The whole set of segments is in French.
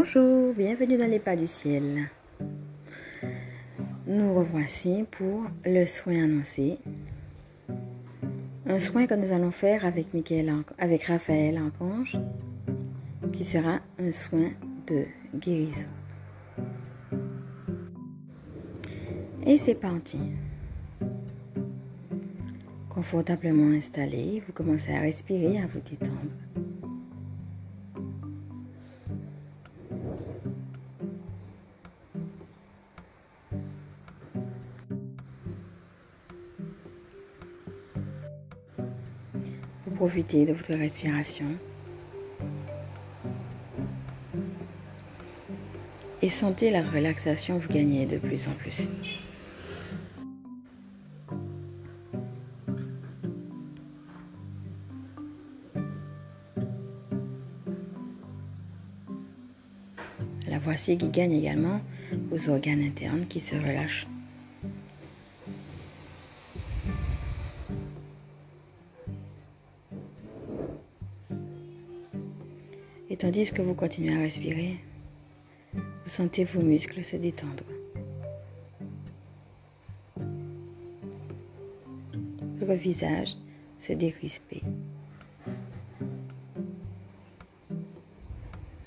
Bonjour, bienvenue dans les pas du ciel. Nous revoici pour le soin annoncé. Un soin que nous allons faire avec, avec Raphaël Anconge, qui sera un soin de guérison. Et c'est parti. Confortablement installé, vous commencez à respirer, à vous détendre. Vous profitez de votre respiration. Et sentez la relaxation vous gagner de plus en plus. La voici qui gagne également aux organes internes qui se relâchent. Tandis que vous continuez à respirer, vous sentez vos muscles se détendre. Votre visage se décrisper.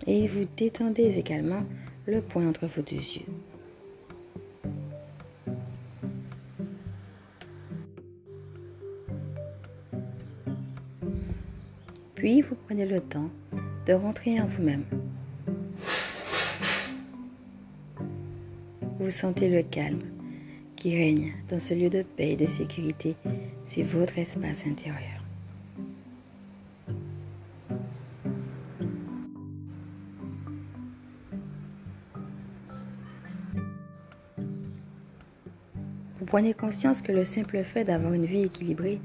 Et vous détendez également le point entre vos deux yeux. Puis vous prenez le temps de rentrer en vous-même. Vous sentez le calme qui règne dans ce lieu de paix et de sécurité. C'est votre espace intérieur. Vous prenez conscience que le simple fait d'avoir une vie équilibrée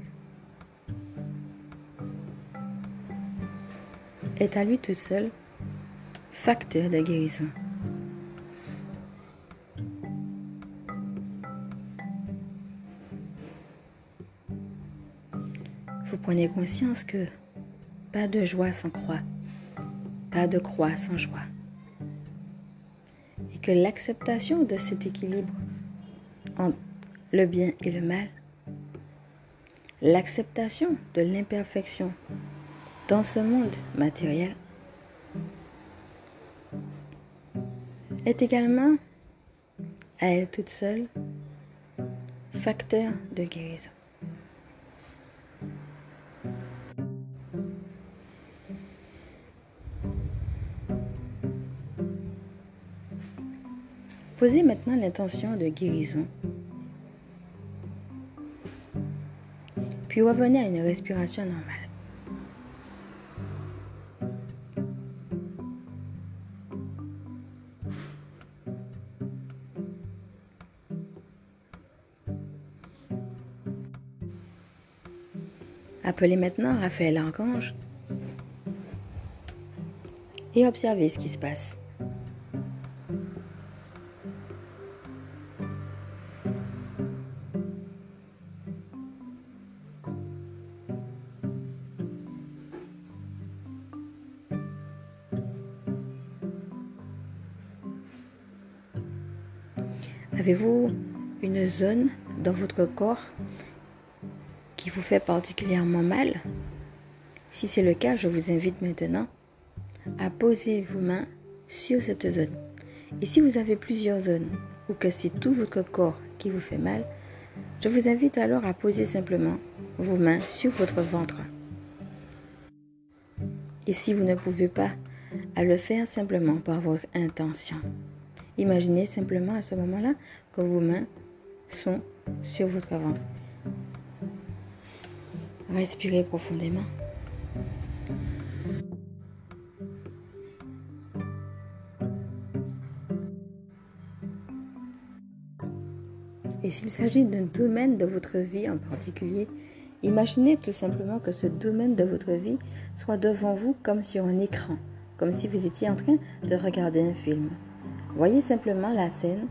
est à lui tout seul facteur de guérison. Vous prenez conscience que pas de joie sans croix, pas de croix sans joie. Et que l'acceptation de cet équilibre entre le bien et le mal, l'acceptation de l'imperfection dans ce monde matériel est également à elle toute seule facteur de guérison. Posez maintenant l'intention de guérison. Puis revenez à une respiration normale. Appelez maintenant Raphaël Archange et observez ce qui se passe. Avez-vous une zone dans votre corps vous fait particulièrement mal Si c'est le cas, je vous invite maintenant à poser vos mains sur cette zone. Et si vous avez plusieurs zones ou que c'est tout votre corps qui vous fait mal, je vous invite alors à poser simplement vos mains sur votre ventre. Et si vous ne pouvez pas, à le faire simplement par votre intention. Imaginez simplement à ce moment-là que vos mains sont sur votre ventre. Respirez profondément. Et s'il s'agit d'un domaine de votre vie en particulier, imaginez tout simplement que ce domaine de votre vie soit devant vous comme sur un écran, comme si vous étiez en train de regarder un film. Voyez simplement la scène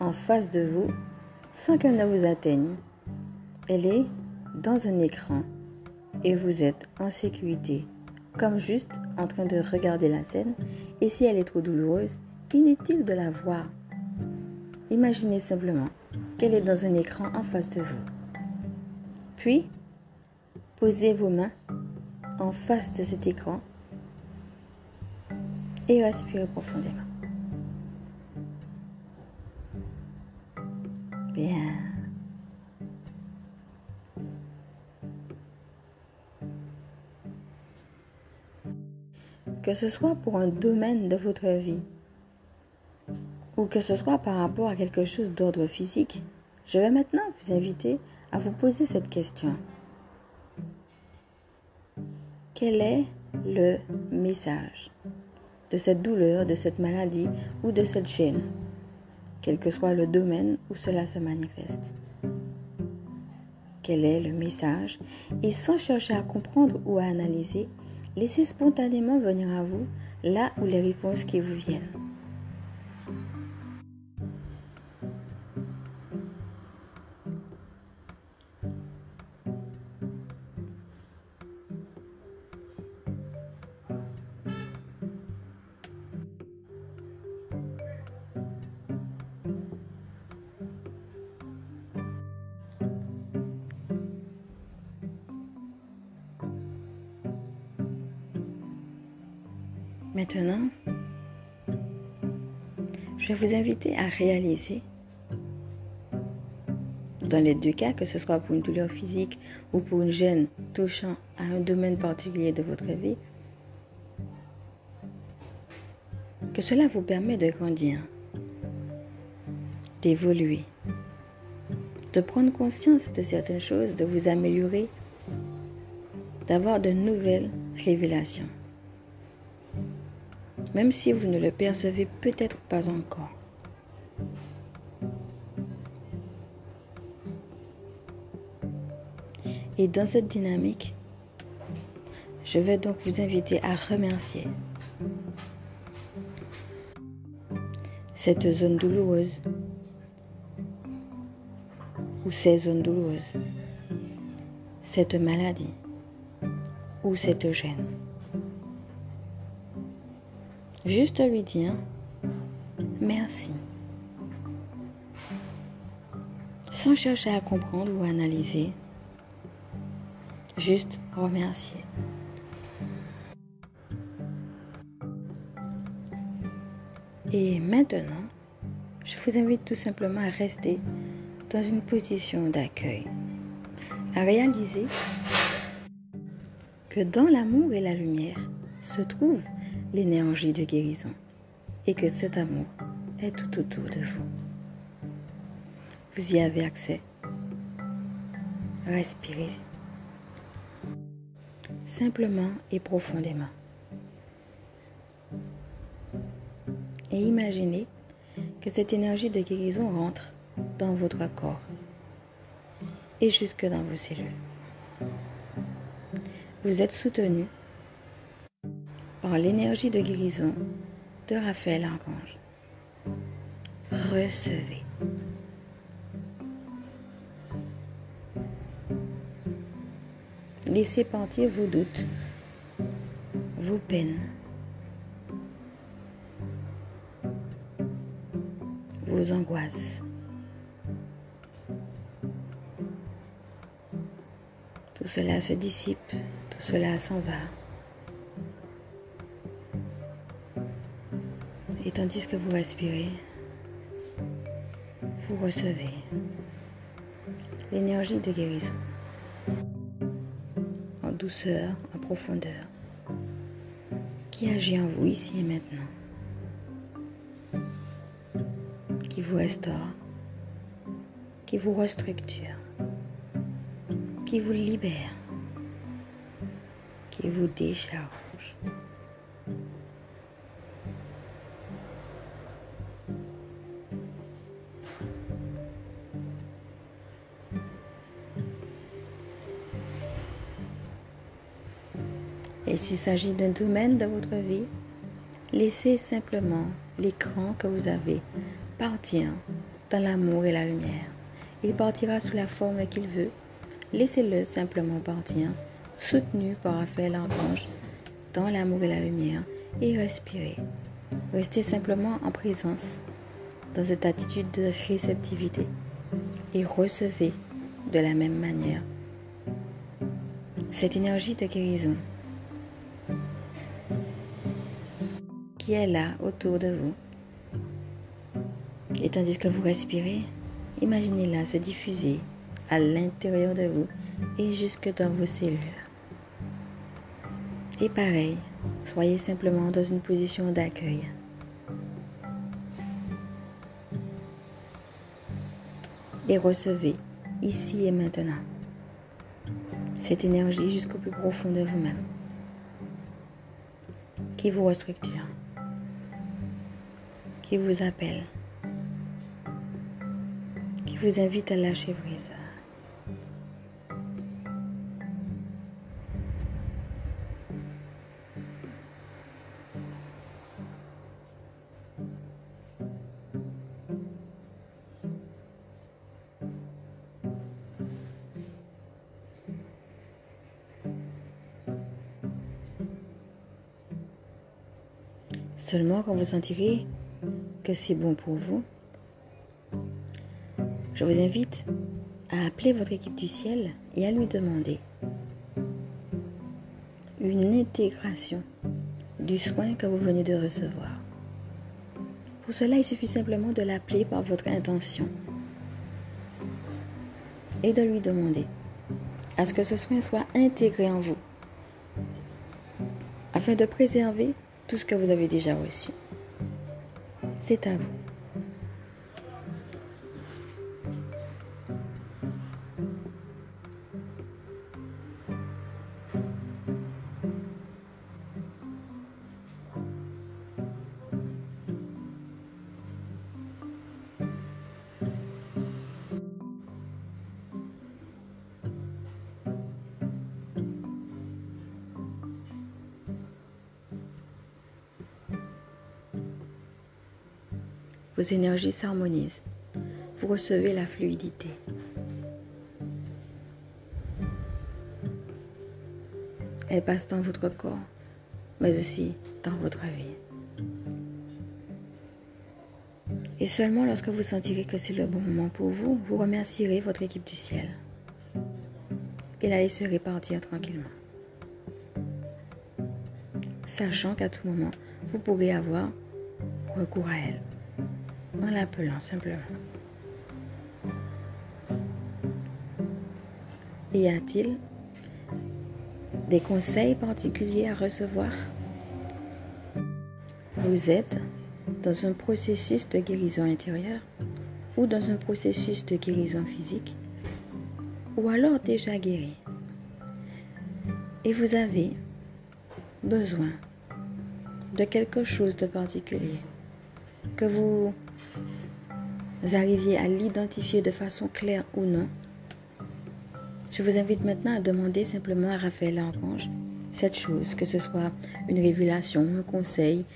en face de vous sans qu'elle ne vous atteigne. Elle est dans un écran et vous êtes en sécurité, comme juste en train de regarder la scène Et si elle est trop douloureuse, inutile de la voir. Imaginez simplement qu'elle est dans un écran en face de vous. Puis, posez vos mains en face de cet écran et respirez profondément. Bien. Que ce soit pour un domaine de votre vie ou que ce soit par rapport à quelque chose d'ordre physique, je vais maintenant vous inviter à vous poser cette question. Quel est le message de cette douleur, de cette maladie ou de cette chaîne quel que soit le domaine où cela se manifeste? Quel est le message? Et sans chercher à comprendre ou à analyser, laissez spontanément venir à vous là où les réponses qui vous viennent. Vous inviter à réaliser, dans les deux cas, que ce soit pour une douleur physique ou pour une gêne touchant à un domaine particulier de votre vie, que cela vous permet de grandir, d'évoluer, de prendre conscience de certaines choses, de vous améliorer, d'avoir de nouvelles révélations même si vous ne le percevez peut-être pas encore. Et dans cette dynamique, je vais donc vous inviter à remercier cette zone douloureuse ou ces zones douloureuses, cette maladie ou cette gêne. Juste lui dire merci. Sans chercher à comprendre ou analyser. Juste remercier. Et maintenant, je vous invite tout simplement à rester dans une position d'accueil, à réaliser que dans l'amour et la lumière se trouve l'énergie de guérison et que cet amour est tout autour de vous. Vous y avez accès. Respirez simplement et profondément. Et imaginez que cette énergie de guérison rentre dans votre corps et jusque dans vos cellules. Vous êtes soutenu l'énergie de guérison de Raphaël Archange. Recevez. Laissez partir vos doutes, vos peines, vos angoisses. Tout cela se dissipe, tout cela s'en va. Tandis que vous respirez, vous recevez l'énergie de guérison en douceur, en profondeur, qui agit en vous ici et maintenant, qui vous restaure, qui vous restructure, qui vous libère, qui vous décharge. Et s'il s'agit d'un domaine de votre vie, laissez simplement l'écran que vous avez partir dans l'amour et la lumière. Il partira sous la forme qu'il veut. Laissez-le simplement partir, soutenu par Raphaël Archange, dans l'amour et la lumière et respirez. Restez simplement en présence dans cette attitude de réceptivité et recevez de la même manière cette énergie de guérison qui est là autour de vous. Et tandis que vous respirez, imaginez-la se diffuser à l'intérieur de vous et jusque dans vos cellules. Et pareil, soyez simplement dans une position d'accueil. Et recevez ici et maintenant cette énergie jusqu'au plus profond de vous-même qui vous restructure, qui vous appelle, qui vous invite à lâcher prise. Seulement quand vous sentirez que c'est bon pour vous, je vous invite à appeler votre équipe du ciel et à lui demander une intégration du soin que vous venez de recevoir. Pour cela, il suffit simplement de l'appeler par votre intention et de lui demander à ce que ce soin soit intégré en vous afin de préserver tout ce que vous avez déjà reçu. C'est à vous. Vos énergies s'harmonisent. Vous recevez la fluidité. Elle passe dans votre corps, mais aussi dans votre vie. Et seulement lorsque vous sentirez que c'est le bon moment pour vous, vous remercierez votre équipe du ciel. Et la laisserez répartir tranquillement. Sachant qu'à tout moment, vous pourrez avoir recours à elle en l'appelant simplement. Y a-t-il des conseils particuliers à recevoir? Vous êtes dans un processus de guérison intérieure ou dans un processus de guérison physique ou alors déjà guéri? Et vous avez besoin de quelque chose de particulier que vous arriviez à l'identifier de façon claire ou non, je vous invite maintenant à demander simplement à Raphaël Archange cette chose, que ce soit une révélation, un conseil,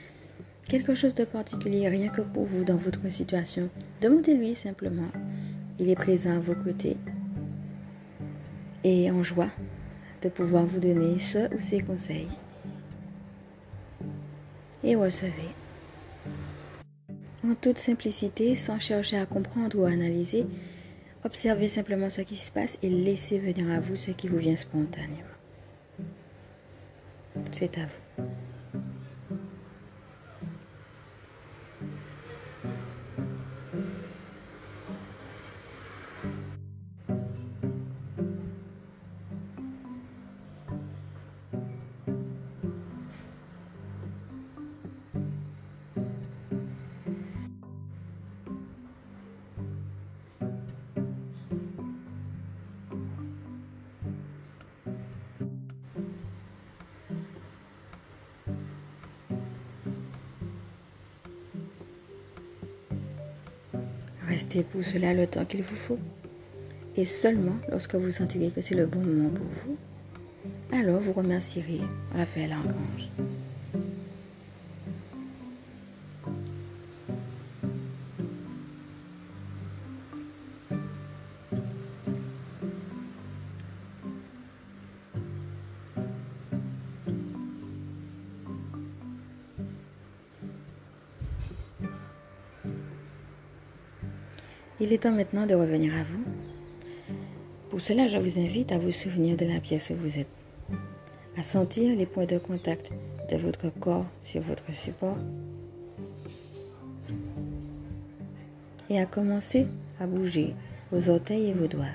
quelque chose de particulier, rien que pour vous dans votre situation. Demandez-lui simplement. Il est présent à vos côtés et en joie de pouvoir vous donner ce ou ces conseils. Et recevez en toute simplicité, sans chercher à comprendre ou à analyser, observez simplement ce qui se passe et laissez venir à vous ce qui vous vient spontanément. C'est à vous. Pour cela le temps qu'il vous faut. Et seulement lorsque vous sentirez que c'est le bon moment pour vous, alors vous remercierez Raphaël Archange. Il est temps maintenant de revenir à vous. Pour cela, je vous invite à vous souvenir de la pièce où vous êtes, à sentir les points de contact de votre corps sur votre support et à commencer à bouger vos orteils et vos doigts.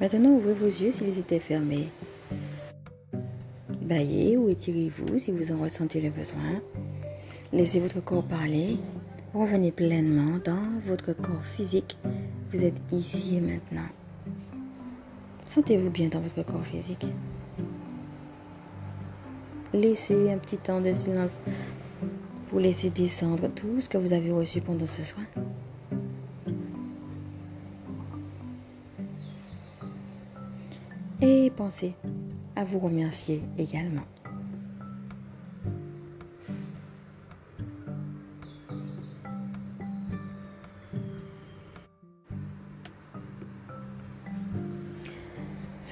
Maintenant, ouvrez vos yeux s'ils étaient fermés. Baillez ou étirez-vous si vous en ressentez le besoin. Laissez votre corps parler. Revenez pleinement dans votre corps physique. Vous êtes ici et maintenant. Sentez-vous bien dans votre corps physique. Laissez un petit temps de silence pour laisser descendre tout ce que vous avez reçu pendant ce soin. Et pensez à vous remercier également.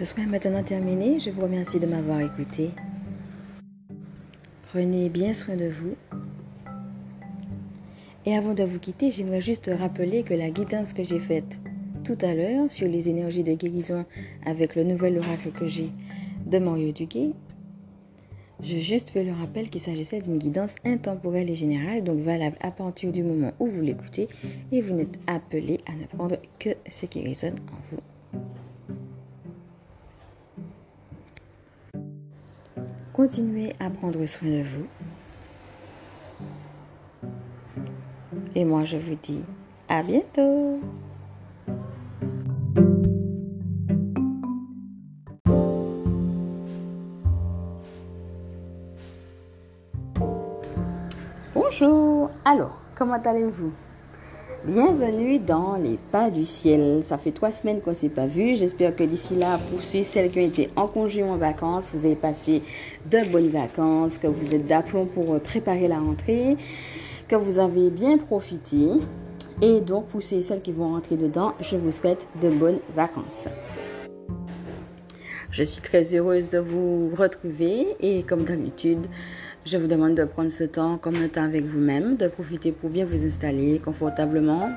Ce soir est maintenant terminé. Je vous remercie de m'avoir écouté. Prenez bien soin de vous. Et avant de vous quitter, j'aimerais juste rappeler que la guidance que j'ai faite tout à l'heure sur les énergies de guérison avec le nouvel oracle que j'ai de Mario Duguay, je juste fais le rappel qu'il s'agissait d'une guidance intemporelle et générale, donc valable à partir du moment où vous l'écoutez, et vous n'êtes appelé à ne prendre que ce qui résonne en vous. Continuez à prendre soin de vous. Et moi, je vous dis à bientôt. Bonjour. Alors, comment allez-vous? Bienvenue dans les pas du ciel. Ça fait trois semaines qu'on ne s'est pas vu. J'espère que d'ici là, pour celles qui ont été en congé ou en vacances, vous avez passé de bonnes vacances, que vous êtes d'aplomb pour préparer la rentrée, que vous avez bien profité. Et donc, pour celles qui vont rentrer dedans, je vous souhaite de bonnes vacances. Je suis très heureuse de vous retrouver et comme d'habitude, je vous demande de prendre ce temps comme le temps avec vous-même, de profiter pour bien vous installer confortablement.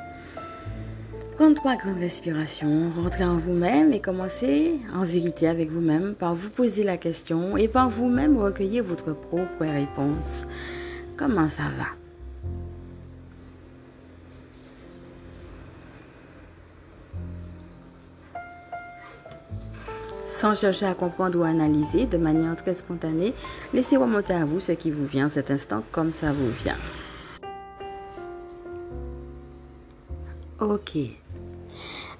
Prendre trois grandes respirations, rentrer en vous-même et commencer en vérité avec vous-même par vous poser la question et par vous-même recueillir votre propre réponse. Comment ça va? Sans chercher à comprendre ou à analyser de manière très spontanée, laissez remonter à vous ce qui vous vient cet instant comme ça vous vient. Ok.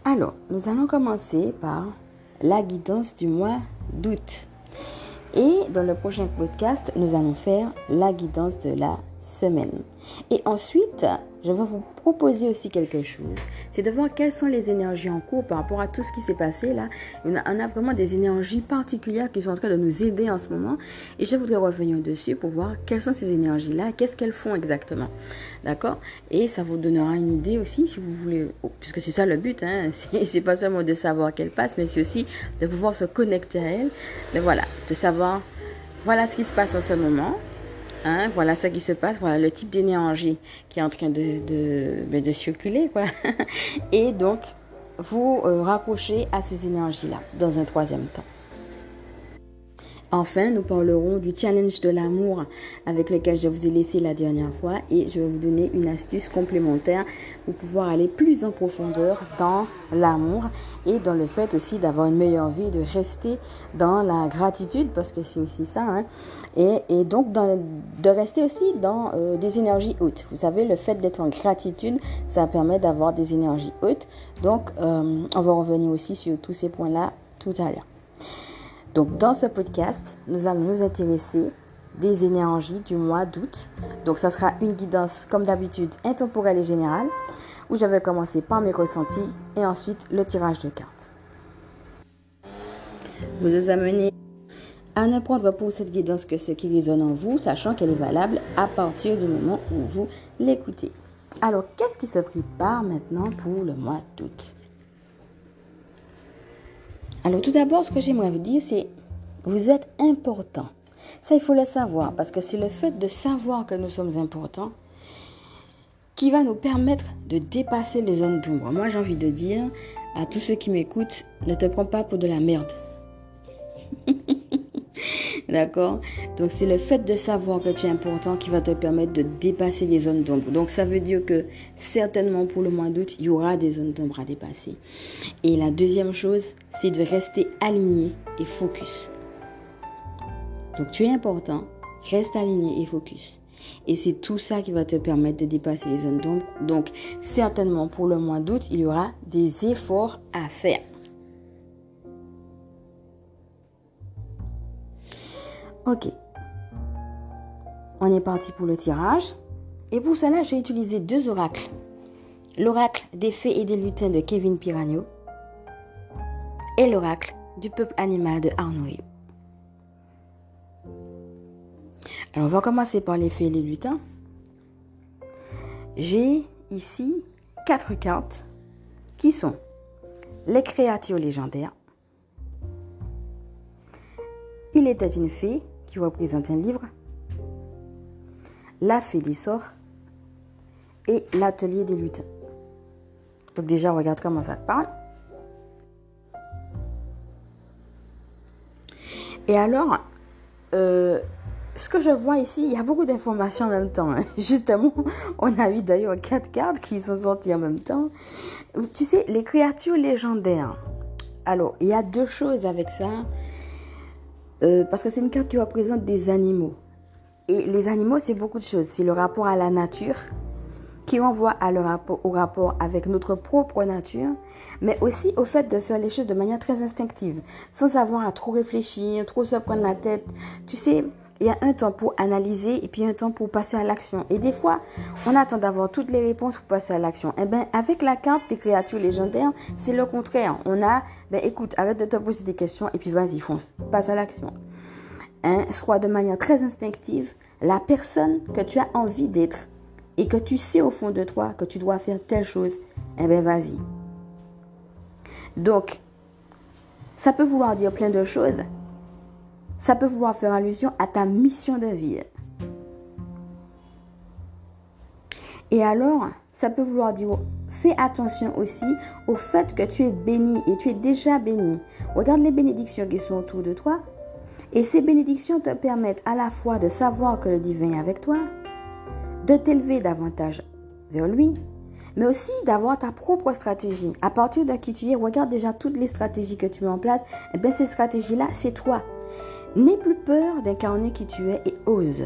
Alors, nous allons commencer par la guidance du mois d'août. Et dans le prochain podcast, nous allons faire la guidance de la semaine. Et ensuite, je vais vous proposer aussi quelque chose. C'est de voir quelles sont les énergies en cours par rapport à tout ce qui s'est passé là. On a, vraiment des énergies particulières qui sont en train de nous aider en ce moment. Et je voudrais revenir dessus pour voir quelles sont ces énergies-là, qu'est-ce qu'elles font exactement. D'accord? Et ça vous donnera une idée aussi si vous voulez, puisque c'est ça le but. Hein, c'est pas seulement de savoir qu'elles passent, mais c'est aussi de pouvoir se connecter à elles. Mais voilà, de savoir, voilà ce qui se passe en ce moment Hein, voilà ce qui se passe, voilà le type d'énergie qui est en train de, ben, circuler. Quoi. Et donc, vous euh, raccrochez à ces énergies-là dans un troisième temps. Enfin, nous parlerons du challenge de l'amour avec lequel je vous ai laissé la dernière fois et je vais vous donner une astuce complémentaire pour pouvoir aller plus en profondeur dans l'amour et dans le fait aussi d'avoir une meilleure vie, de rester dans la gratitude parce que c'est aussi ça. Hein, et, donc de rester aussi dans euh, des énergies hautes. Vous savez, le fait d'être en gratitude, ça permet d'avoir des énergies hautes. Donc, euh, on va revenir aussi sur tous ces points-là tout à l'heure. Donc dans ce podcast, nous allons nous intéresser des énergies du mois d'août. Donc ça sera une guidance comme d'habitude intemporelle et générale où je vais commencer par mes ressentis et ensuite le tirage de cartes. Vous amené à ne prendre pour cette guidance que ce qui résonne en vous, sachant qu'elle est valable à partir du moment où vous l'écoutez. Alors, qu'est-ce qui se prépare maintenant pour le mois d'août? Alors tout d'abord, ce que j'aimerais vous dire, c'est vous êtes important. Ça, il faut le savoir, parce que c'est le fait de savoir que nous sommes importants qui va nous permettre de dépasser les zones d'ombre. Moi, j'ai envie de dire à tous ceux qui m'écoutent, ne te prends pas pour de la merde. D'accord? Donc c'est le fait de savoir que tu es important qui va te permettre de dépasser les zones d'ombre. Donc ça veut dire que certainement pour le mois d'août, il y aura des zones d'ombre à dépasser. Et la deuxième chose, c'est de rester aligné et focus. Donc tu es important, reste aligné et focus. Et c'est tout ça qui va te permettre de dépasser les zones d'ombre. Donc certainement pour le mois d'août, il y aura des efforts à faire. Ok. On est parti pour le tirage. Et pour cela, j'ai utilisé deux oracles. L'oracle des fées et des lutins de Kevin Piranio et l'oracle du peuple animal de Arnoyo. Alors, on va commencer par les fées et les lutins. J'ai ici quatre cartes qui sont les créatures légendaires. Il était une fée qui représente un livre, la fée sort et l'atelier des lutins. Donc déjà, regarde comment ça te parle. Et alors, euh, ce que je vois ici, il y a beaucoup d'informations en même temps. Hein. Justement, on a vu d'ailleurs quatre cartes qui sont sorties en même temps. Tu sais, les créatures légendaires. Alors, il y a deux choses avec ça. Euh, parce que c'est une carte qui représente des animaux. Et les animaux, c'est beaucoup de choses. C'est le rapport à la nature, qui renvoie au rapport avec notre propre nature, mais aussi au fait de faire les choses de manière très instinctive, sans avoir à trop réfléchir, trop se prendre la tête. Tu sais, il y a un temps pour analyser et puis un temps pour passer à l'action. Et des fois, on attend d'avoir toutes les réponses pour passer à l'action. Eh bien, avec la carte des créatures légendaires, c'est le contraire. On a, ben écoute, arrête de te poser des questions et puis vas-y, fonce, passe à l'action. Hein, soit de manière très instinctive la personne que tu as envie d'être et que tu sais au fond de toi que tu dois faire telle chose. Eh bien, vas-y. Donc, ça peut vouloir dire plein de choses, ça peut vouloir faire allusion à ta mission de vie. Et alors, ça peut vouloir dire, fais attention aussi au fait que tu es béni et tu es déjà béni. Regarde les bénédictions qui sont autour de toi. Et ces bénédictions te permettent à la fois de savoir que le divin est avec toi, de t'élever davantage vers lui, mais aussi d'avoir ta propre stratégie. À partir de qui tu es, regarde déjà toutes les stratégies que tu mets en place. Et eh bien ces stratégies-là, c'est toi. N'aie plus peur d'incarner qui tu es et ose.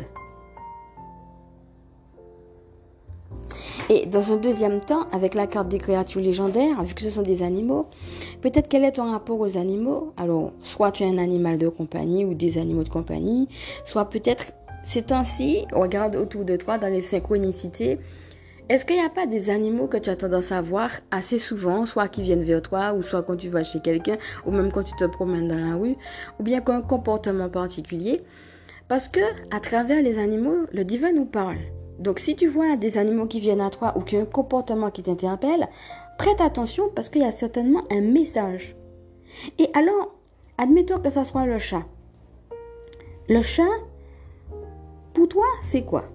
Et dans un deuxième temps, avec la carte des créatures légendaires, vu que ce sont des animaux, peut-être quel est ton rapport aux animaux? Alors, soit tu es un animal de compagnie ou des animaux de compagnie, soit peut-être ces temps-ci, regarde autour de toi dans les synchronicités, est-ce qu'il n'y a pas des animaux que tu as tendance à voir assez souvent, soit qui viennent vers toi, ou soit quand tu vas chez quelqu'un, ou même quand tu te promènes dans la rue, ou bien qu'un comportement particulier? Parce que à travers les animaux, le divin nous parle. Donc si tu vois des animaux qui viennent à toi ou qu'il y a un comportement qui t'interpelle, prête attention parce qu'il y a certainement un message. Et alors, admettons que ça soit le chat. Le chat, pour toi, c'est quoi?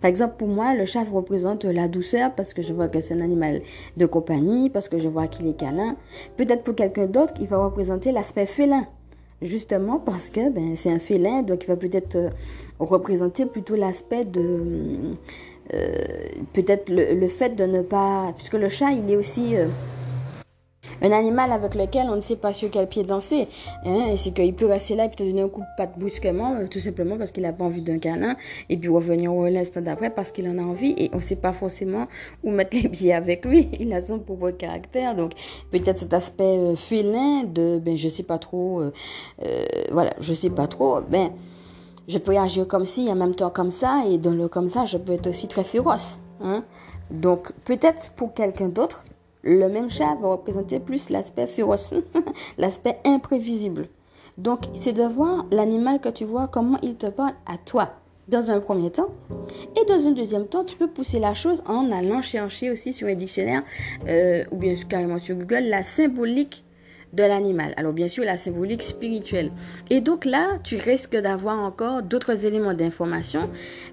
Par exemple, pour moi, le chat représente la douceur parce que je vois que c'est un animal de compagnie, parce que je vois qu'il est câlin. Peut-être pour quelqu'un d'autre, il va représenter l'aspect félin. Justement parce que ben, c'est un félin, donc il va peut-être euh, représenter plutôt l'aspect de... Euh, peut-être le, fait de ne pas... Puisque le chat, il est aussi... Euh, un animal avec lequel on ne sait pas sur quel pied danser. Hein, c'est qu'il peut rester là et te donner un coup de patte brusquement, euh, tout simplement parce qu'il n'a pas envie d'un câlin, et puis revenir au l'instant d'après parce qu'il en a envie, et on ne sait pas forcément où mettre les pieds avec lui. Il a son propre caractère, donc peut-être cet aspect euh, félin de, ben je sais pas trop, euh, voilà, je sais pas trop, ben je peux agir comme ci, en même temps comme ça, et dans le comme ça, je peux être aussi très féroce. Hein. Donc peut-être pour quelqu'un d'autre, le même chat va représenter plus l'aspect féroce, l'aspect imprévisible. Donc, c'est de voir l'animal que tu vois, comment il te parle à toi, dans un premier temps. Et dans un deuxième temps, tu peux pousser la chose en allant chercher aussi sur un dictionnaire, euh, ou bien carrément sur Google, la symbolique de l'animal. Alors bien sûr, la symbolique spirituelle. Et donc là, tu risques d'avoir encore d'autres éléments d'information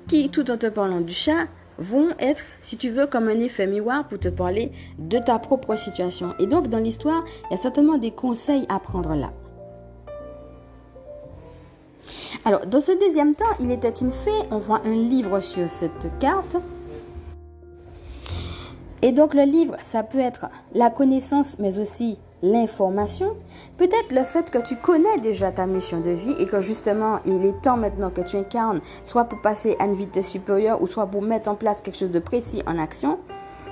qui, tout en te parlant du chat, vont être, si tu veux, comme un effet miroir pour te parler de ta propre situation. Et donc, dans l'histoire, il y a certainement des conseils à prendre là. Alors, dans ce deuxième temps, il était une fée. On voit un livre sur cette carte. Et donc, le livre, ça peut être la connaissance, mais aussi l'information, peut-être le fait que tu connais déjà ta mission de vie et que justement il est temps maintenant que tu incarnes, soit pour passer à une vitesse supérieure ou soit pour mettre en place quelque chose de précis en action.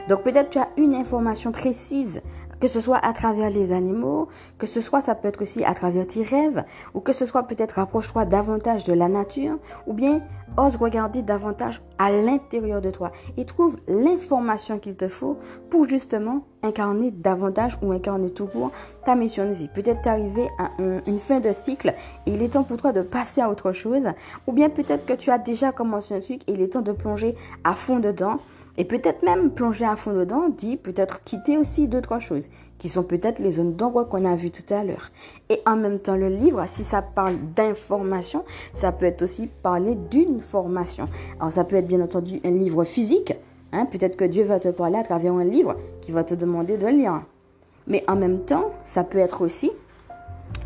Donc peut-être tu as une information précise que ce soit à travers les animaux, que ce soit, ça peut être aussi à travers tes rêves, ou que ce soit peut-être rapproche-toi davantage de la nature, ou bien ose regarder davantage à l'intérieur de toi et trouve l'information qu'il te faut pour justement incarner davantage ou incarner tout court ta mission de vie. Peut-être t'arriver à une fin de cycle et il est temps pour toi de passer à autre chose, ou bien peut-être que tu as déjà commencé un truc et il est temps de plonger à fond dedans et peut-être même plonger à fond dedans dit peut-être quitter aussi deux, trois choses, qui sont peut-être les zones d'ombre qu'on a vues tout à l'heure. Et en même temps, le livre, si ça parle d'information, ça peut être aussi parler d'une formation. Alors ça peut être bien entendu un livre physique, hein, peut-être que Dieu va te parler à travers un livre qui va te demander de lire. Mais en même temps, ça peut être aussi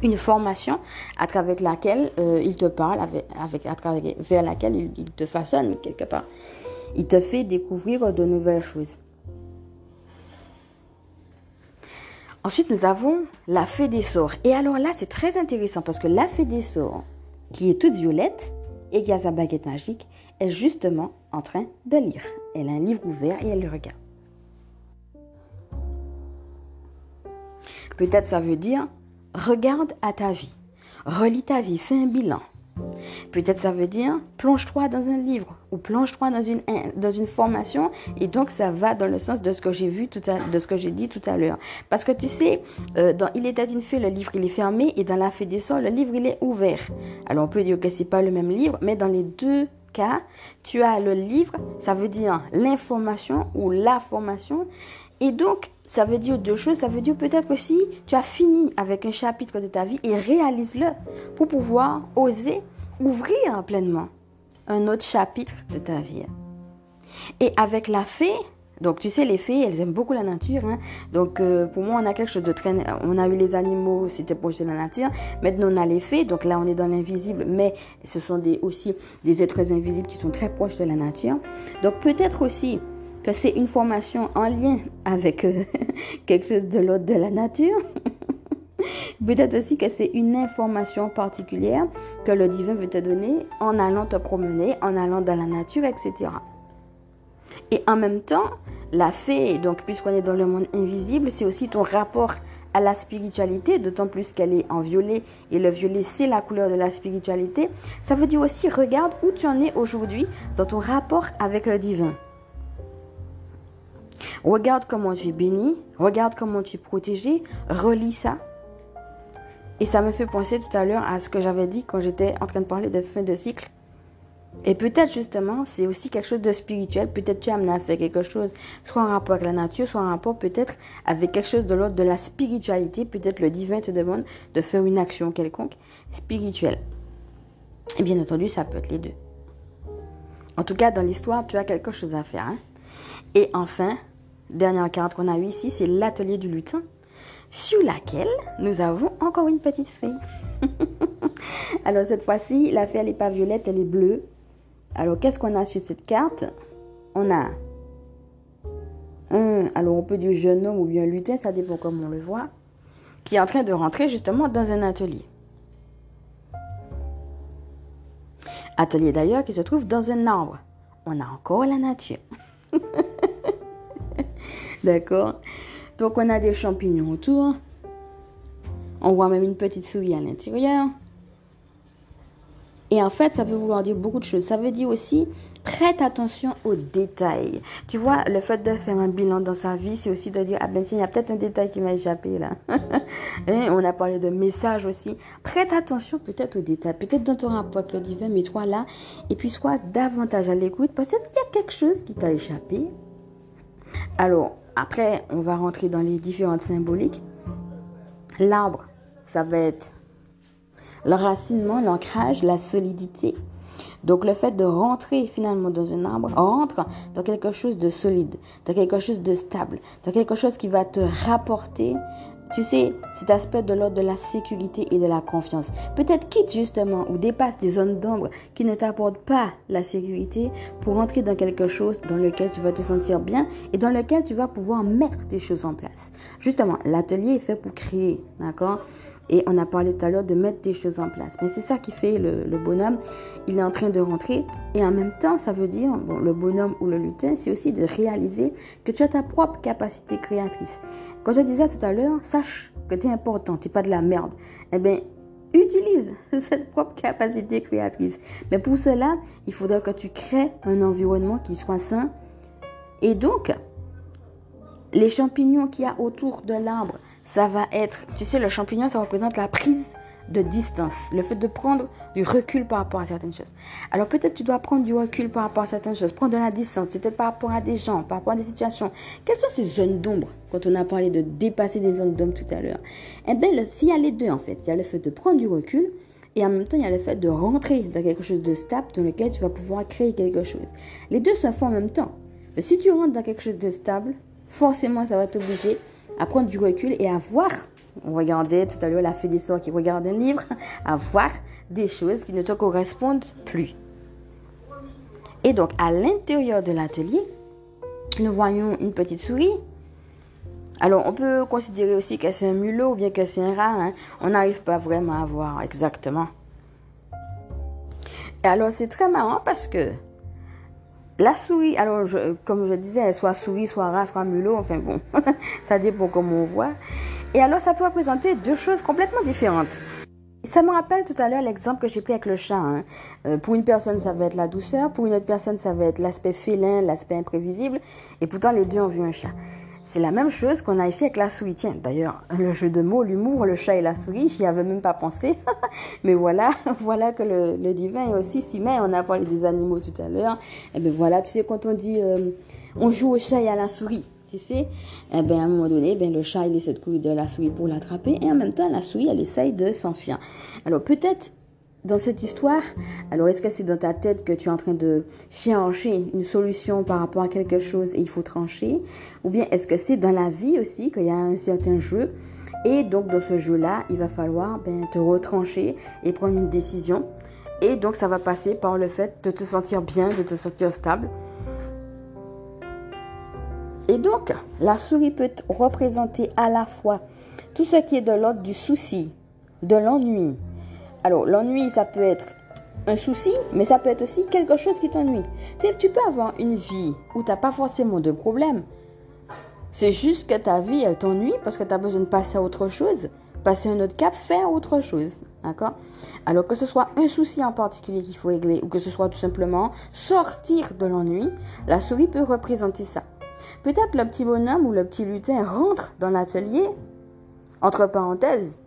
une formation à travers laquelle euh, il te parle, avec, à travers, vers laquelle il te façonne quelque part. Il te fait découvrir de nouvelles choses. Ensuite, nous avons la fée des sorts. Et alors là, c'est très intéressant parce que la fée des sorts, qui est toute violette et qui a sa baguette magique, est justement en train de lire. Elle a un livre ouvert et elle le regarde. Peut-être ça veut dire, regarde à ta vie, relis ta vie, fais un bilan. Peut-être ça veut dire plonge-toi dans un livre ou plonge-toi dans une, dans une formation et donc ça va dans le sens de ce que j'ai vu tout à, de ce que j'ai dit tout à l'heure. Parce que tu sais, euh, dans Il était une fée, le livre il est fermé et dans La fée des sorts, le livre il est ouvert. Alors on peut dire que c'est pas le même livre, mais dans les deux cas, tu as le livre, ça veut dire l'information ou la formation et donc ça veut dire deux choses. Ça veut dire peut-être aussi tu as fini avec un chapitre de ta vie et réalise-le pour pouvoir oser ouvrir pleinement un autre chapitre de ta vie. Et avec la fée, donc tu sais, les fées, elles aiment beaucoup la nature. Hein. Donc euh, pour moi, on a quelque chose de très... On a eu les animaux, c'était proche de la nature. Maintenant, on a les fées. Donc là, on est dans l'invisible. Mais ce sont des, aussi des êtres invisibles qui sont très proches de la nature. Donc peut-être aussi c'est une formation en lien avec euh, quelque chose de l'autre de la nature. Peut-être aussi que c'est une information particulière que le divin veut te donner en allant te promener, en allant dans la nature, etc. Et en même temps, la fée, donc puisqu'on est dans le monde invisible, c'est aussi ton rapport à la spiritualité, d'autant plus qu'elle est en violet, et le violet c'est la couleur de la spiritualité. Ça veut dire aussi, regarde où tu en es aujourd'hui dans ton rapport avec le divin. Regarde comment tu es béni, regarde comment tu es protégé, relis ça. Et ça me fait penser tout à l'heure à ce que j'avais dit quand j'étais en train de parler de fin de cycle. Et peut-être justement, c'est aussi quelque chose de spirituel. Peut-être tu es amené à faire quelque chose, soit en rapport avec la nature, soit en rapport peut-être avec quelque chose de l'ordre de la spiritualité. Peut-être le divin te demande de faire une action quelconque spirituelle. Et bien entendu, ça peut être les deux. En tout cas, dans l'histoire, tu as quelque chose à faire. Hein. Et enfin, dernière carte qu'on a eu ici, c'est l'atelier du lutin, sur laquelle nous avons encore une petite fée. Alors cette fois-ci, la fée, elle n'est pas violette, elle est bleue. Alors qu'est-ce qu'on a sur cette carte? On a un, alors on peut dire jeune homme ou bien lutin, ça dépend comment on le voit, qui est en train de rentrer justement dans un atelier. Atelier d'ailleurs qui se trouve dans un arbre. On a encore la nature. D'accord Donc on a des champignons autour. On voit même une petite souris à l'intérieur. Et en fait, ça peut vouloir dire beaucoup de choses. Ça veut dire aussi prête attention aux détails. Tu vois, le fait de faire un bilan dans sa vie, c'est aussi de dire, ah ben tiens, il y a peut-être un détail qui m'a échappé là. On a parlé de messages aussi. Prête attention peut-être aux détails. Peut-être dans ton rapport avec le divin, mets-toi là. Et puis sois davantage à l'écoute. Peut-être qu'il y a quelque chose qui t'a échappé. Alors, après, on va rentrer dans les différentes symboliques. L'arbre, ça va être le racinement, l'ancrage, la solidité. Donc le fait de rentrer finalement dans un arbre rentre dans quelque chose de solide, dans quelque chose de stable, dans quelque chose qui va te rapporter tu sais, cet aspect de l'ordre de la sécurité et de la confiance. Peut-être quitte justement ou dépasse des zones d'ombre qui ne t'apportent pas la sécurité pour entrer dans quelque chose dans lequel tu vas te sentir bien et dans lequel tu vas pouvoir mettre tes choses en place. Justement, l'atelier est fait pour créer, d'accord? Et on a parlé tout à l'heure de mettre des choses en place. Mais c'est ça qui fait le, bonhomme. Il est en train de rentrer. Et en même temps, ça veut dire, bon, le bonhomme ou le lutin, c'est aussi de réaliser que tu as ta propre capacité créatrice. Quand je disais tout à l'heure, sache que tu es important, tu n'es pas de la merde. Eh bien, utilise cette propre capacité créatrice. Mais pour cela, il faudra que tu crées un environnement qui soit sain. Et donc, les champignons qu'il y a autour de l'arbre, ça va être, tu sais, le champignon, ça représente la prise de distance, le fait de prendre du recul par rapport à certaines choses. Alors peut-être tu dois prendre du recul par rapport à certaines choses, prendre de la distance, peut-être par rapport à des gens, par rapport à des situations. Quelles sont ces zones d'ombre quand on a parlé de dépasser des zones d'ombre tout à l'heure? Eh bien, s'il y a les deux en fait, il y a le fait de prendre du recul et en même temps il y a le fait de rentrer dans quelque chose de stable dans lequel tu vas pouvoir créer quelque chose. Les deux se font en même temps. Mais si tu rentres dans quelque chose de stable, forcément ça va t'obliger à prendre du recul et à voir. On regardait tout à l'heure la fée des sorts qui regarde un livre, à voir des choses qui ne te correspondent plus. Et donc, à l'intérieur de l'atelier, nous voyons une petite souris. Alors, on peut considérer aussi que c'est un mulot ou bien que c'est un rat. Hein. On n'arrive pas vraiment à voir exactement. Et alors, c'est très marrant parce que la souris, alors comme je disais, soit souris, soit rat, soit mulot, enfin bon, ça dépend comment on voit. Et alors ça peut représenter deux choses complètement différentes. Ça me rappelle tout à l'heure l'exemple que j'ai pris avec le chat. Hein. Euh, pour une personne, ça va être la douceur, pour une autre personne, ça va être l'aspect félin, l'aspect imprévisible, et pourtant les deux ont vu un chat. C'est la même chose qu'on a ici avec la souris. Tiens, d'ailleurs, le jeu de mots, l'humour, le chat et la souris, j'y avais même pas pensé. Mais voilà, voilà que le, divin est aussi si mais on a parlé des animaux tout à l'heure. Et eh bien voilà, tu sais, quand on dit euh, on joue au chat et à la souris, tu sais, eh bien à un moment donné, ben, le chat il essaie de courir de la souris pour l'attraper et en même temps la souris elle essaye de s'enfuir. Alors peut-être dans cette histoire, alors est-ce que c'est dans ta tête que tu es en train de chercher une solution par rapport à quelque chose et il faut trancher? Ou bien est-ce que c'est dans la vie aussi qu'il y a un certain jeu et donc dans ce jeu-là, il va falloir ben, te retrancher et prendre une décision. Et donc ça va passer par le fait de te sentir bien, de te sentir stable. Et donc, la souris peut représenter à la fois tout ce qui est de l'ordre du souci, de l'ennui, alors, l'ennui, ça peut être un souci, mais ça peut être aussi quelque chose qui t'ennuie. Tu, tu peux avoir une vie où tu n'as pas forcément de problème. C'est juste que ta vie, elle t'ennuie parce que tu as besoin de passer à autre chose, passer un autre cap, faire autre chose. D'accord? Alors que ce soit un souci en particulier qu'il faut régler ou que ce soit tout simplement sortir de l'ennui, la souris peut représenter ça. Peut-être le petit bonhomme ou le petit lutin rentre dans l'atelier, entre parenthèses,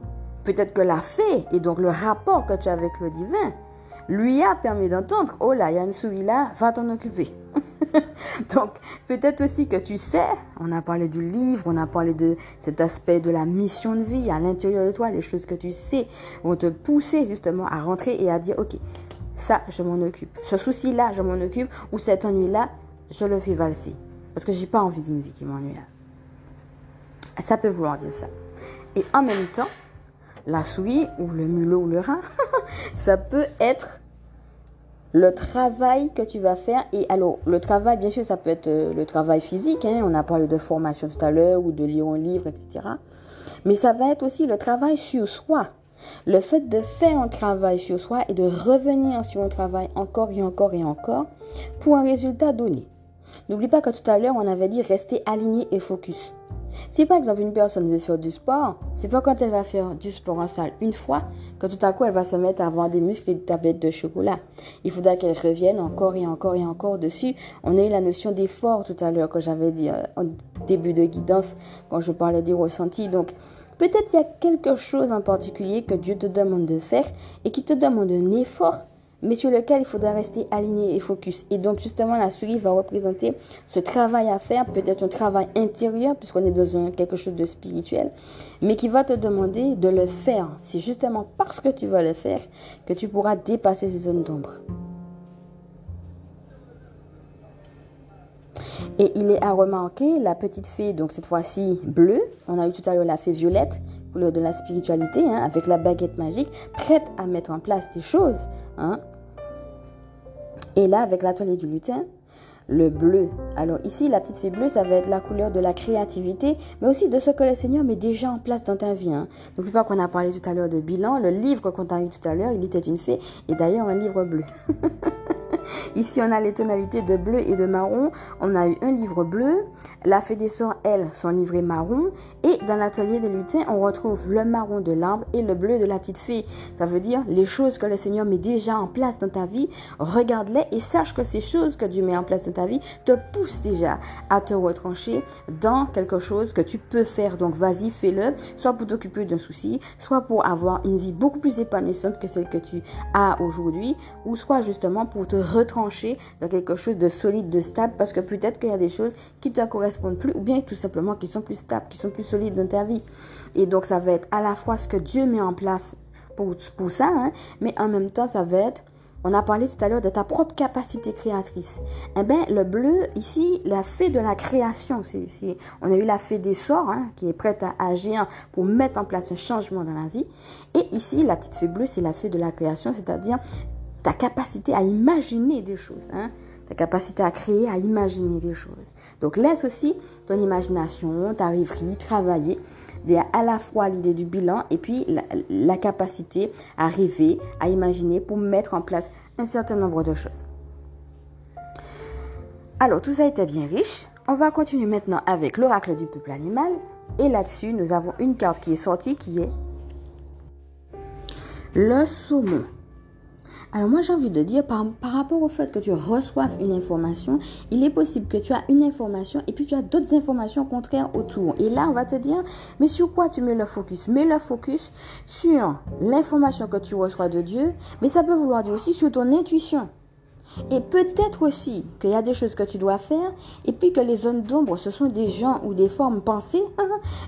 Peut-être que la fée, et donc le rapport que tu as avec le divin, lui a permis d'entendre, oh là, il y va t'en occuper. donc, peut-être aussi que tu sais, on a parlé du livre, on a parlé de cet aspect de la mission de vie à l'intérieur de toi, les choses que tu sais vont te pousser justement à rentrer et à dire, ok, ça, je m'en occupe. Ce souci-là, je m'en occupe, ou cet ennui-là, je le fais valser. Parce que j'ai pas envie d'une vie qui m'ennuie là. Ça peut vouloir dire ça. Et en même temps, la souris ou le mulot ou le rat, ça peut être le travail que tu vas faire. Et alors, le travail, bien sûr, ça peut être euh, le travail physique. Hein. on a parlé de formation tout à l'heure ou de lire un livre, etc. Mais ça va être aussi le travail sur soi. Le fait de faire un travail sur soi et de revenir sur un travail encore et encore et encore pour un résultat donné. N'oublie pas que tout à l'heure, on avait dit rester aligné et focus. Si par exemple une personne veut faire du sport, c'est pas quand elle va faire du sport en salle une fois que tout à coup elle va se mettre à avoir des muscles et des tablettes de chocolat. Il faudra qu'elle revienne encore et encore et encore dessus. On a eu la notion d'effort tout à l'heure que j'avais dit euh, au début de guidance quand je parlais des ressentis. Donc peut-être il y a quelque chose en particulier que Dieu te demande de faire et qui te demande un effort mais sur lequel il faudra rester aligné et focus. Et donc justement, la souris va représenter ce travail à faire, peut-être un travail intérieur, puisqu'on est dans quelque chose de spirituel, mais qui va te demander de le faire. C'est justement parce que tu vas le faire que tu pourras dépasser ces zones d'ombre. Et il est à remarquer la petite fée, donc cette fois-ci bleue, on a eu tout à l'heure la fée violette, couleur de la spiritualité, hein, avec la baguette magique, prête à mettre en place des choses. Hein, et là, avec la toilette du lutin, le bleu. Alors ici, la petite fée bleue, ça va être la couleur de la créativité, mais aussi de ce que le Seigneur met déjà en place dans ta vie. Hein. N'oublie pas qu'on a parlé tout à l'heure de bilan. Le livre qu'on a eu tout à l'heure, il était une fée, et d'ailleurs un livre bleu. Ici, on a les tonalités de bleu et de marron. On a eu un livre bleu. La fée des sorts, elle, son livret marron. Et dans l'atelier des lutins, on retrouve le marron de l'arbre et le bleu de la petite fée. Ça veut dire les choses que le Seigneur met déjà en place dans ta vie. Regarde-les et sache que ces choses que Dieu met en place dans ta vie te poussent déjà à te retrancher dans quelque chose que tu peux faire. Donc, vas-y, fais-le. Soit pour t'occuper d'un souci, soit pour avoir une vie beaucoup plus épanouissante que celle que tu as aujourd'hui, ou soit justement pour te retrancher dans quelque chose de solide, de stable, parce que peut-être qu'il y a des choses qui te correspondent plus, ou bien tout simplement qui sont plus stables, qui sont plus solides dans ta vie. Et donc ça va être à la fois ce que Dieu met en place pour, pour ça, hein, mais en même temps ça va être on a parlé tout à l'heure de ta propre capacité créatrice. Eh bien, le bleu, ici, la fée de la création. C'est, on a eu la fée des sorts, hein, qui est prête à agir pour mettre en place un changement dans la vie. Et ici, la petite fée bleue, c'est la fée de la création, c'est-à-dire ta capacité à imaginer des choses, hein, ta capacité à créer, à imaginer des choses. Donc laisse aussi ton imagination, ta rêverie travailler. Il y a à la fois l'idée du bilan et puis la, la, capacité à rêver, à imaginer pour mettre en place un certain nombre de choses. Alors tout ça était bien riche. On va continuer maintenant avec l'oracle du peuple animal. Et là-dessus, nous avons une carte qui est sortie qui est le saumon. Alors moi j'ai envie de dire par, par, rapport au fait que tu reçoives une information, il est possible que tu as une information et puis tu as d'autres informations contraires autour. Et là on va te dire, mais sur quoi tu mets le focus? Mets le focus sur l'information que tu reçois de Dieu, mais ça peut vouloir dire aussi sur ton intuition. Et peut-être aussi qu'il y a des choses que tu dois faire, et puis que les zones d'ombre, ce sont des gens ou des formes pensées.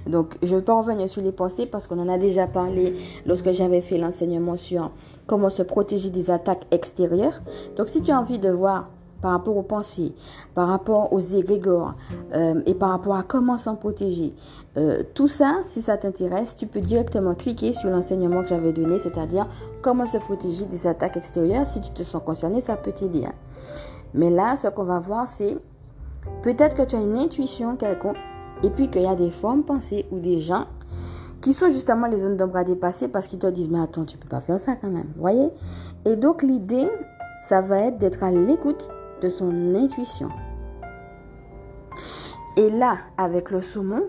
Donc, je ne vais pas revenir sur les pensées parce qu'on en a déjà parlé lorsque j'avais fait l'enseignement sur comment se protéger des attaques extérieures. Donc si tu as envie de voir par rapport aux pensées, par rapport aux égrégores euh, et par rapport à comment s'en protéger. Euh, tout ça, si ça t'intéresse, tu peux directement cliquer sur l'enseignement que j'avais donné, c'est-à-dire comment se protéger des attaques extérieures. Si tu te sens concerné, ça peut t'aider. Hein. Mais là, ce qu'on va voir, c'est peut-être que tu as une intuition quelconque et puis qu'il y a des formes pensées ou des gens qui sont justement les zones d'ombre à dépasser parce qu'ils te disent mais attends tu peux pas faire ça quand même. Voyez? Et donc l'idée ça va être d'être à l'écoute de son intuition. Et là avec le saumon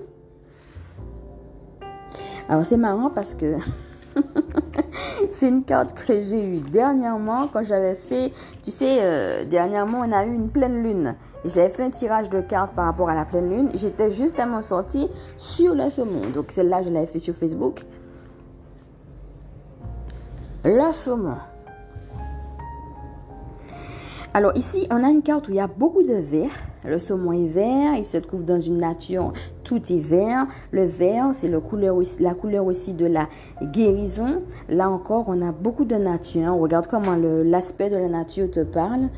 alors c'est marrant parce que c'est une carte que j'ai eue dernièrement quand j'avais fait, tu sais, euh, dernièrement on a eu une pleine lune. J'avais fait un tirage de cartes par rapport à la pleine lune. J'étais justement sortie sur le saumon. Donc celle-là, je l'avais fait sur Facebook. Le saumon. Alors ici, on a une carte où il y a beaucoup de vert. Le saumon est vert, il se trouve dans une nature, tout est vert. Le vert, c'est la couleur aussi de la guérison. Là encore, on a beaucoup de nature. On regarde comment l'aspect de la nature te parle.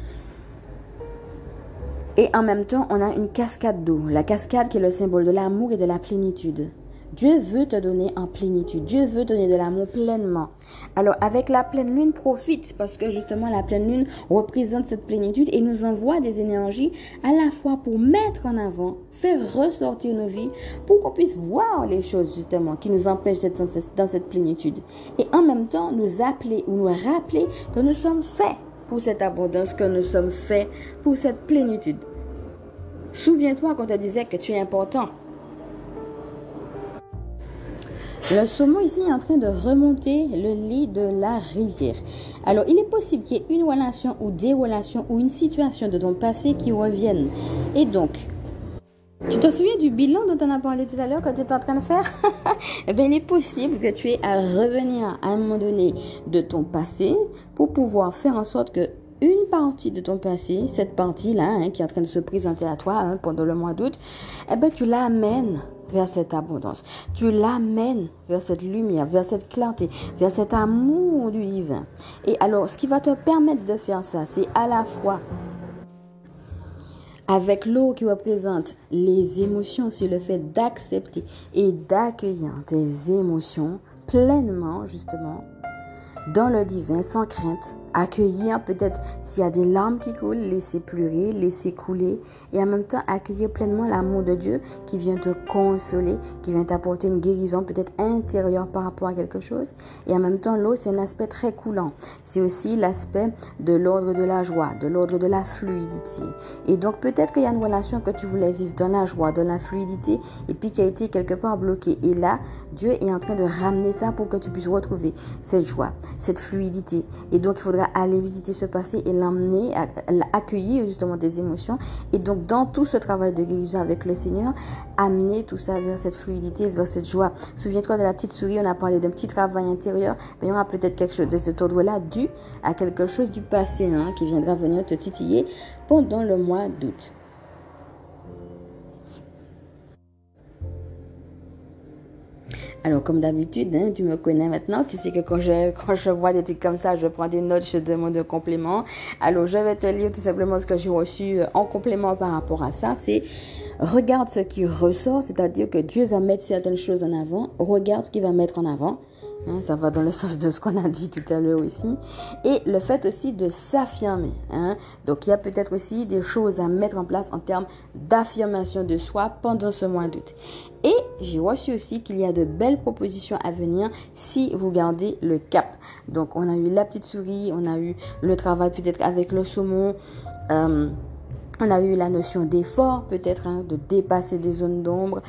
Et en même temps, on a une cascade d'eau. La cascade qui est le symbole de l'amour et de la plénitude. Dieu veut te donner en plénitude. Dieu veut donner de l'amour pleinement. Alors avec la pleine lune, profite parce que justement la pleine lune représente cette plénitude et nous envoie des énergies à la fois pour mettre en avant, faire ressortir nos vies, pour qu'on puisse voir les choses justement qui nous empêchent d'être dans cette plénitude. Et en même temps nous appeler ou nous rappeler que nous sommes faits pour cette abondance, que nous sommes faits pour cette plénitude. Souviens-toi quand on te disait que tu es important. Le saumon ici est en train de remonter le lit de la rivière. Alors, il est possible qu'il y ait une relation ou des relations ou une situation de ton passé qui reviennent. Et donc, tu te souviens du bilan dont on a parlé tout à l'heure que tu es en train de faire? Eh bien, il est possible que tu aies à revenir à un moment donné de ton passé pour pouvoir faire en sorte que une partie de ton passé, cette partie-là hein, qui est en train de se présenter à toi hein, pendant le mois d'août, eh ben, tu l'amènes vers cette abondance. Tu l'amènes vers cette lumière, vers cette clarté, vers cet amour du divin. Et alors, ce qui va te permettre de faire ça, c'est à la fois avec l'eau qui représente les émotions, c'est le fait d'accepter et d'accueillir des émotions pleinement, justement, dans le divin, sans crainte, accueillir peut-être s'il y a des larmes qui coulent, laisser pleurer, laisser couler et en même temps accueillir pleinement l'amour de Dieu qui vient te consoler, qui vient t'apporter une guérison peut-être intérieure par rapport à quelque chose. Et en même temps, l'eau, c'est un aspect très coulant. C'est aussi l'aspect de l'ordre de la joie, de l'ordre de la fluidité. Et donc peut-être qu'il y a une relation que tu voulais vivre dans la joie, dans la fluidité et puis qui a été quelque part bloquée. Et là, Dieu est en train de ramener ça pour que tu puisses retrouver cette joie, cette fluidité. Et donc il faudra aller visiter ce passé et l'emmener, accueillir justement des émotions. Et donc, dans tout ce travail de guérison avec le Seigneur, amener tout ça vers cette fluidité, vers cette joie. Souviens-toi de la petite souris, on a parlé d'un petit travail intérieur. Mais il y aura peut-être quelque chose de cet ordre-là dû à quelque chose du passé hein, qui viendra venir te titiller pendant le mois d'août. Alors, comme d'habitude, hein, tu me connais maintenant. Tu sais que quand je, quand je vois des trucs comme ça, je prends des notes, je demande un complément. Alors, je vais te lire tout simplement ce que j'ai reçu euh, en complément par rapport à ça. C'est regarde ce qui ressort, c'est-à-dire que Dieu va mettre certaines choses en avant. Regarde ce qu'il va mettre en avant. Hein, ça va dans le sens de ce qu'on a dit tout à l'heure aussi. Et le fait aussi de s'affirmer. Hein. Donc il y a peut-être aussi des choses à mettre en place en termes d'affirmation de soi pendant ce mois d'août. Et j'ai reçu aussi qu'il y a de belles propositions à venir si vous gardez le cap. Donc on a eu la petite souris, on a eu le travail peut-être avec le saumon. Euh, on a eu la notion d'effort, peut-être, hein, de dépasser des zones d'ombre.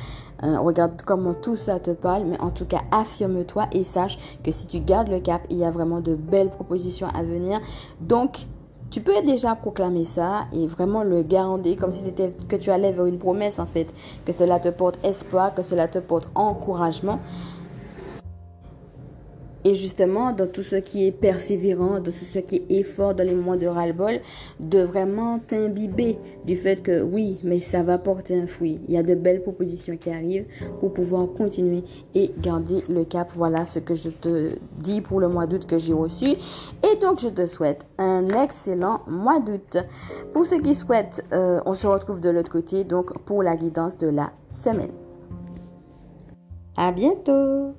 Euh, regarde comment tout ça te parle, mais en tout cas, affirme-toi et sache que si tu gardes le cap, il y a vraiment de belles propositions à venir. Donc, tu peux déjà proclamer ça et vraiment le garantir comme si c'était que tu allais vers une promesse en fait, que cela te porte espoir, que cela te porte encouragement. Et justement, dans tout ce qui est persévérant, dans tout ce qui est effort dans les moments de ras-le-bol, de vraiment t'imbiber du fait que oui, mais ça va porter un fruit. Il y a de belles propositions qui arrivent pour pouvoir continuer et garder le cap. Voilà ce que je te dis pour le mois d'août que j'ai reçu. Et donc, je te souhaite un excellent mois d'août. Pour ceux qui souhaitent, euh, on se retrouve de l'autre côté, donc pour la guidance de la semaine. À bientôt!